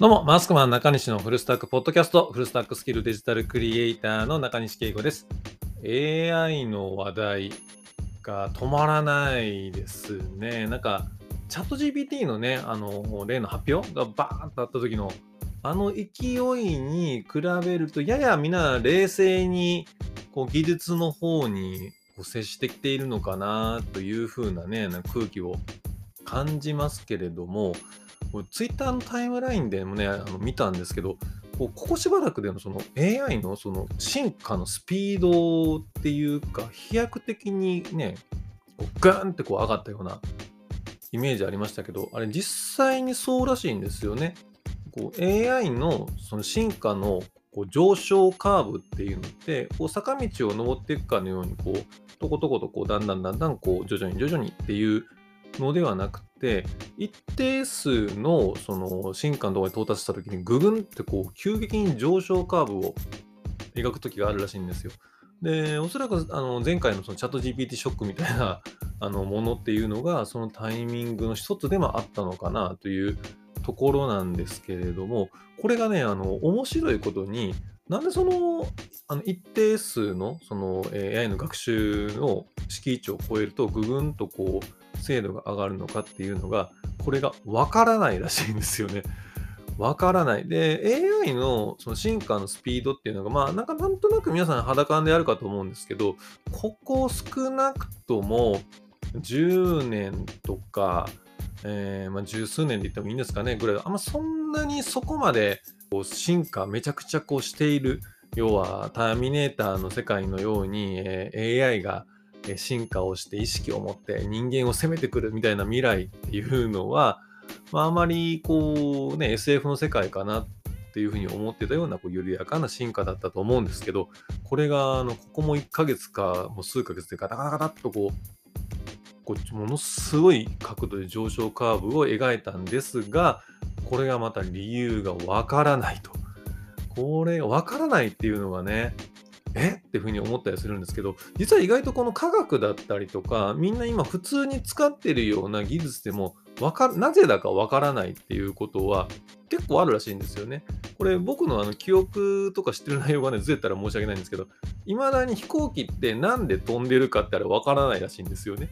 どうも、マスクマン中西のフルスタックポッドキャスト、フルスタックスキルデジタルクリエイターの中西圭吾です。AI の話題が止まらないですね。なんか、チャット GPT のね、あの、例の発表がバーンとあった時の、あの勢いに比べると、ややみんな冷静にこう技術の方にこう接してきているのかなという風なね、な空気を感じますけれども、ツイッターのタイムラインでもね、あの見たんですけど、こうここしばらくでのその AI のその進化のスピードっていうか、飛躍的にね、こうガーンってこう上がったようなイメージありましたけど、あれ実際にそうらしいんですよね。こう AI のその進化のこう上昇カーブっていうのって、こう坂道を登っていくかのように、こう、とことことこうだんだんだんだんこう徐々に徐々にっていうのではなくて、一定数のその進化のところに到達したときに、ぐぐんってこう急激に上昇カーブを描くときがあるらしいんですよ。で、おそらくあの前回のそのチャット GPT ショックみたいな あのものっていうのが、そのタイミングの一つでもあったのかなというところなんですけれども、これがね、あの面白いことに、なんでそのあの一定数のその AI の学習の敷地を超えると、ぐぐんとこう精度が上がるのかっていうのが、これがわからないらしいんですよね。わからない。で、AI のその進化のスピードっていうのが、まあ、なんかなんとなく皆さん肌感であるかと思うんですけど、ここ少なくとも10年とか、えー、まあ、十数年で言ってもいいんですかね、ぐらい、あんまそんなにそこまでこう進化めちゃくちゃこうしている、要はターミネーターの世界のように、えー、AI が進化をして意識を持って人間を攻めてくるみたいな未来っていうのは、まあ、あまりこうね SF の世界かなっていうふうに思ってたようなこう緩やかな進化だったと思うんですけどこれがあのここも1ヶ月かもう数ヶ月でガタガタガタっとこうこうものすごい角度で上昇カーブを描いたんですがこれがまた理由がわからないと。これわからないっていうのがねえ？っていうふうに思ったりするんですけど、実は意外とこの科学だったりとか、みんな今普通に使ってるような技術でも、かなぜだかわからないっていうことは結構あるらしいんですよね。これ僕のあの記憶とか知ってる内容がね、ずれたら申し訳ないんですけど、いまだに飛行機ってなんで飛んでるかってあれわからないらしいんですよね。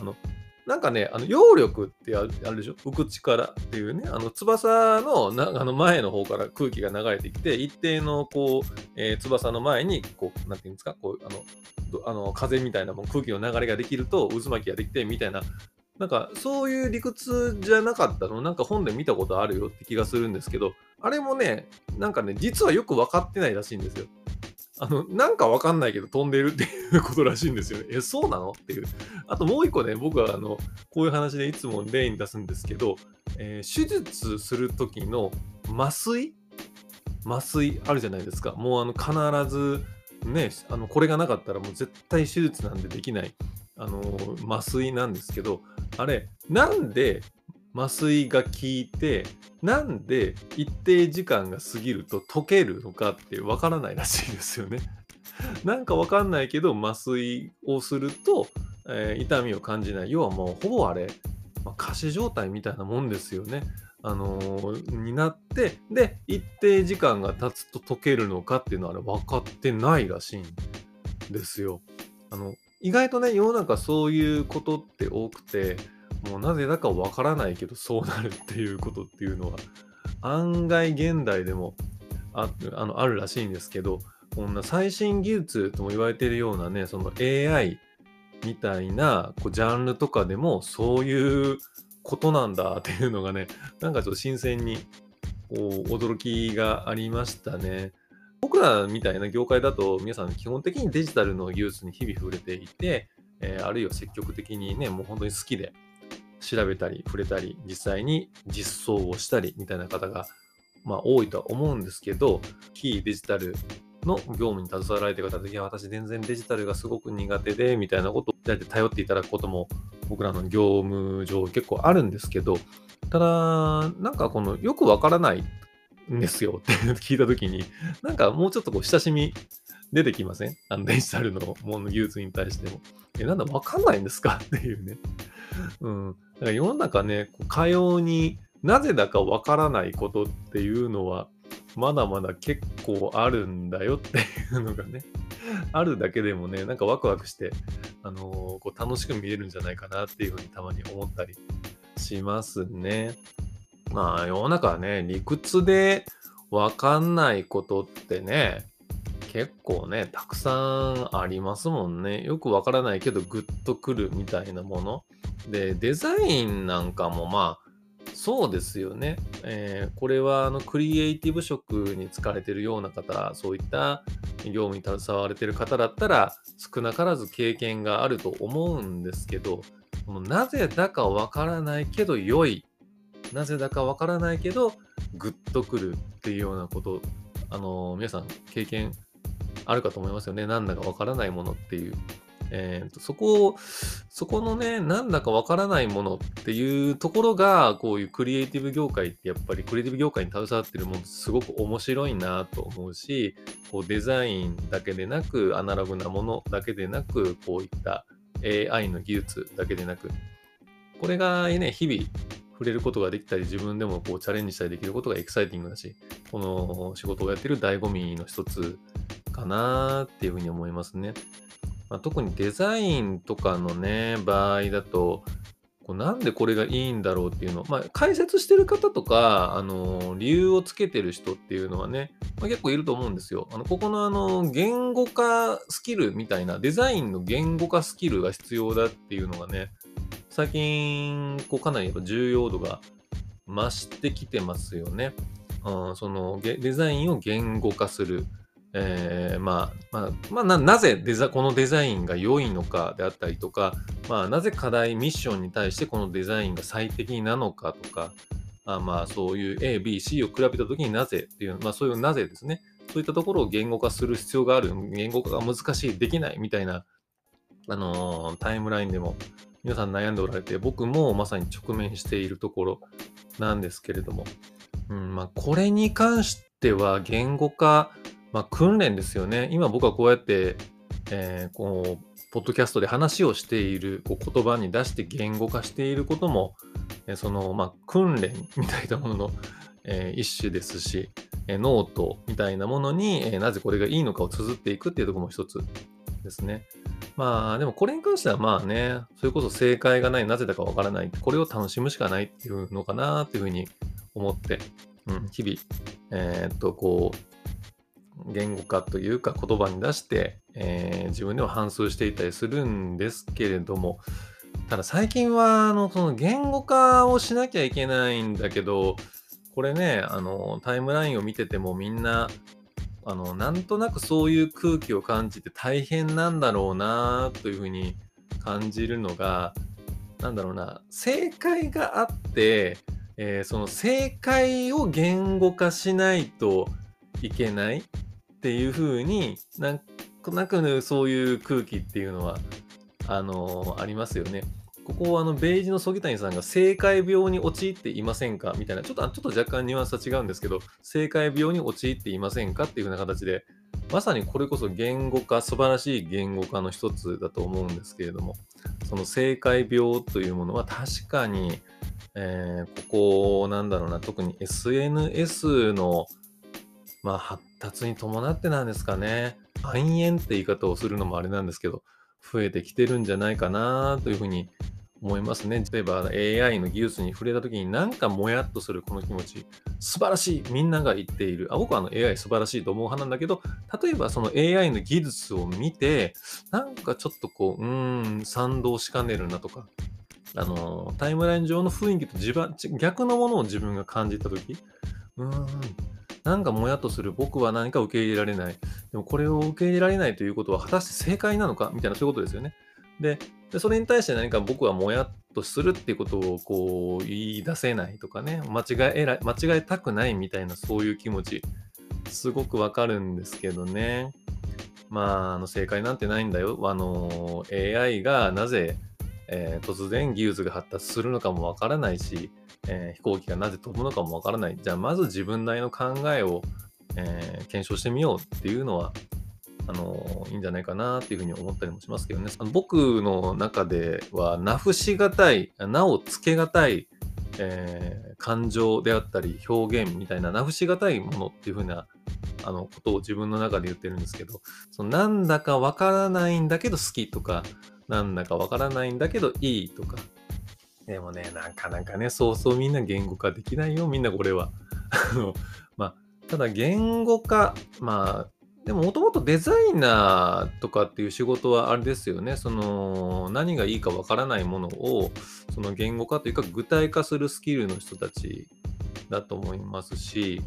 あのなんかね、あの揚力ってあるでしょ？浮く力っていうね、あの翼のなあの前の方から空気が流れてきて、一定のこう、えー、翼の前に、こう、なんていうんですか、こう、あの、あの風みたいなもん空気の流れができると渦巻きができてみたいな、なんかそういう理屈じゃなかったの、なんか本で見たことあるよって気がするんですけど、あれもね、なんかね、実はよく分かってないらしいんですよ。あの、なんかわかんないけど飛んでるっていうことらしいんですよね。え、そうなの？っていう。あともう一個ね、僕はあの、こういう話でいつも例に出すんですけど、えー、手術する時の麻酔？麻酔あるじゃないですか。もうあの、必ず、ね、あの、これがなかったらもう絶対手術なんでできない、あの麻酔なんですけど、あれ、なんで麻酔が効いて、なんで一定時間が過ぎると溶けるのかってわからないらしいですよね。なんかわかんないけど、麻酔をすると、えー、痛みを感じない。要はもうほぼあれ、まあ、仮死状態みたいなもんですよね。あのー、になって、で、一定時間が経つと溶けるのかっていうのはあれ分かってないらしいんですよ。あの、意外とね、世の中そういうことって多くて、もうなぜだかわからないけどそうなるっていうことっていうのは案外現代でもああのあるらしいんですけどこんな最新技術とも言われているようなねその AI みたいなこうジャンルとかでもそういうことなんだっていうのがねなんかちょっと新鮮にこう驚きがありましたね。僕らみたいな業界だと皆さん基本的にデジタルの技術に日々触れていて、えー、あるいは積極的にねもう本当に好きで調べたり触れたり実際に実装をしたりみたいな方が、まあ、多いとは思うんですけど非デジタルの業務に携わられてる方で、いや、私全然デジタルがすごく苦手で、みたいなことを頼っていただくことも僕らの業務上結構あるんですけど、ただ、なんかこのよくわからないんですよって聞いたときに、なんかもうちょっとこう親しみ出てきません？あのデジタルのもの技術に対しても。え、なんだわかんないんですか？っていうね。うん。だから世の中ね、かようになぜだかわからないことっていうのは、まだまだ結構あるんだよっていうのがね、あるだけでもね、なんかワクワクして、あのーこう楽しく見れるんじゃないかなっていうふうにたまに思ったりしますね。まあ世の中はね、理屈でわかんないことってね、結構ね、たくさんありますもんね。よくわからないけどグッとくるみたいなもの。で、デザインなんかもまあ、そうですよね。えーこれはあのクリエイティブ職に就かれてるような方、そういった業務に携われてる方だったら少なからず経験があると思うんですけど、このなぜだかわからないけど良い、なぜだかわからないけどグッとくるっていうようなこと、あの皆さん経験あるかと思いますよね。なんだかわからないものっていう。えーとそこを、そこのね、なんだかわからないものっていうところが、こういうクリエイティブ業界ってやっぱりクリエイティブ業界に携わってるものすごく面白いなと思うし、こうデザインだけでなく、アナログなものだけでなく、こういった AI の技術だけでなく、これがね、日々触れることができたり、自分でもこうチャレンジしたりできることがエキサイティングだし、この仕事をやってる醍醐味の一つかなっていうふうに思いますね。まあ、特にデザインとかのね、場合だと、こうなんでこれがいいんだろうっていうの、まあ、解説してる方とか、あの理由をつけてる人っていうのはね、まあ、結構いると思うんですよ。あのここのあの言語化スキルみたいな、デザインの言語化スキルが必要だっていうのがね、最近、こうかなりやっぱ重要度が増してきてますよね。うん、そのデザインを言語化する。えーまあ、まあ、まあ、ななぜデザこのデザインが良いのかであったりとか、まあ、なぜ課題、ミッションに対してこのデザインが最適なのかとか、あまあ、そういう A、B、C を比べたときになぜっていう、まあ、そういうなぜですね。そういったところを言語化する必要がある、言語化が難しい、できないみたいな、あのータイムラインでも皆さん悩んでおられて、僕もまさに直面しているところなんですけれども、うんまあ、これに関しては言語化、まあ、訓練ですよね。今僕はこうやって、えーこう、ポッドキャストで話をしている、こう言葉に出して言語化していることも、えーその、まあ、訓練みたいなものの、えー一種ですし、えノートみたいなものに、えなぜこれがいいのかを綴っていくっていうところも一つですね。まあ、でもこれに関してはまあね、それこそ正解がない、なぜだかわからない、これを楽しむしかないっていうのかなっていうふうに思って、うん、日々、えーっと、こう、言語化というか言葉に出して、えー自分では反芻していたりするんですけれども、ただ最近は、あの、その言語化をしなきゃいけないんだけど、これね、あの、タイムラインを見ててもみんな、あの、なんとなくそういう空気を感じて大変なんだろうなというふうに感じるのが、なんだろうな、正解があって、えーその正解を言語化しないといけない。っていうふうになんとなくねそういう空気っていうのはあのありますよね。ここはあのベージの曽木谷さんが正解病に陥っていませんかみたいなちょっとちょっと若干ニュアンスは違うんですけど正解病に陥っていませんかっていうふうな形でまさにこれこそ言語化素晴らしい言語化の一つだと思うんですけれどもその正解病というものは確かに、えーここなんだろうな特に SNS のまあ、発達に伴ってなんですかね、蔓延って言い方をするのもあれなんですけど、増えてきてるんじゃないかなというふうに思いますね。例えば AI の技術に触れた時になんかもやっとするこの気持ち、素晴らしいみんなが言っている。あ僕はあの AI 素晴らしいと思う派なんだけど、例えばその AI の技術を見て、なんかちょっとこう、うーん、賛同しかねるなとか、あの、タイムライン上の雰囲気と自分逆のものを自分が感じた時うーん、なんかもやっとする僕は何か受け入れられない。でもこれを受け入れられないということは果たして正解なのかみたいなそういうことですよね。で、それに対して何か僕はもやっとするっていうことをこう言い出せないとかね、間違えら間違えたくないみたいなそういう気持ち、すごくわかるんですけどね。まあ、あの正解なんてないんだよ。あの、AI がなぜ、えー突然技術が発達するのかもわからないし、えー飛行機がなぜ飛ぶのかもわからない。じゃあ、まず自分なりの考えを、えー検証してみようっていうのは、あのいいんじゃないかなっていうふうに思ったりもしますけどね。あの僕の中では、名付しがたい、名を付けがたい、えー、感情であったり表現みたいな名不しがたいものっていう風なあのことを自分の中で言ってるんですけど、そのなんだかわからないんだけど好きとか、なんだかわからないんだけどいいとか。でもね、なかなかね、そうそうみんな言語化できないよ、みんなこれは。あの、まあ、ただ言語化、まあ、でももともとデザイナーとかっていう仕事はあれですよね。その何がいいかわからないものをその言語化というか具体化するスキルの人たちだと思いますし、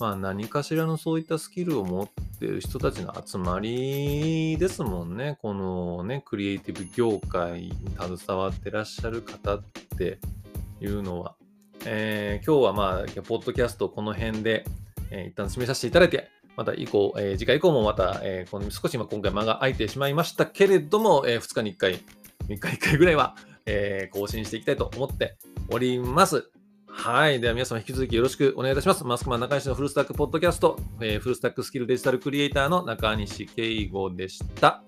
まあ何かしらのそういったスキルを持ってる人たちの集まりですもんね。このね、クリエイティブ業界に携わってらっしゃる方っていうのは。えー、今日はまあ、ポッドキャストこの辺で、えー、一旦締めさせていただいて、また以降、えー、次回以降もまた、えー、この少し今今回間が空いてしまいましたけれども、えー、2日に1回、3日1回ぐらいは、え、更新していきたいと思っております。はい。では皆様引き続きよろしくお願いいたします。マスクマン中西のフルスタックポッドキャスト、えー、フルスタックスキルデジタルクリエイターの中西圭吾でした。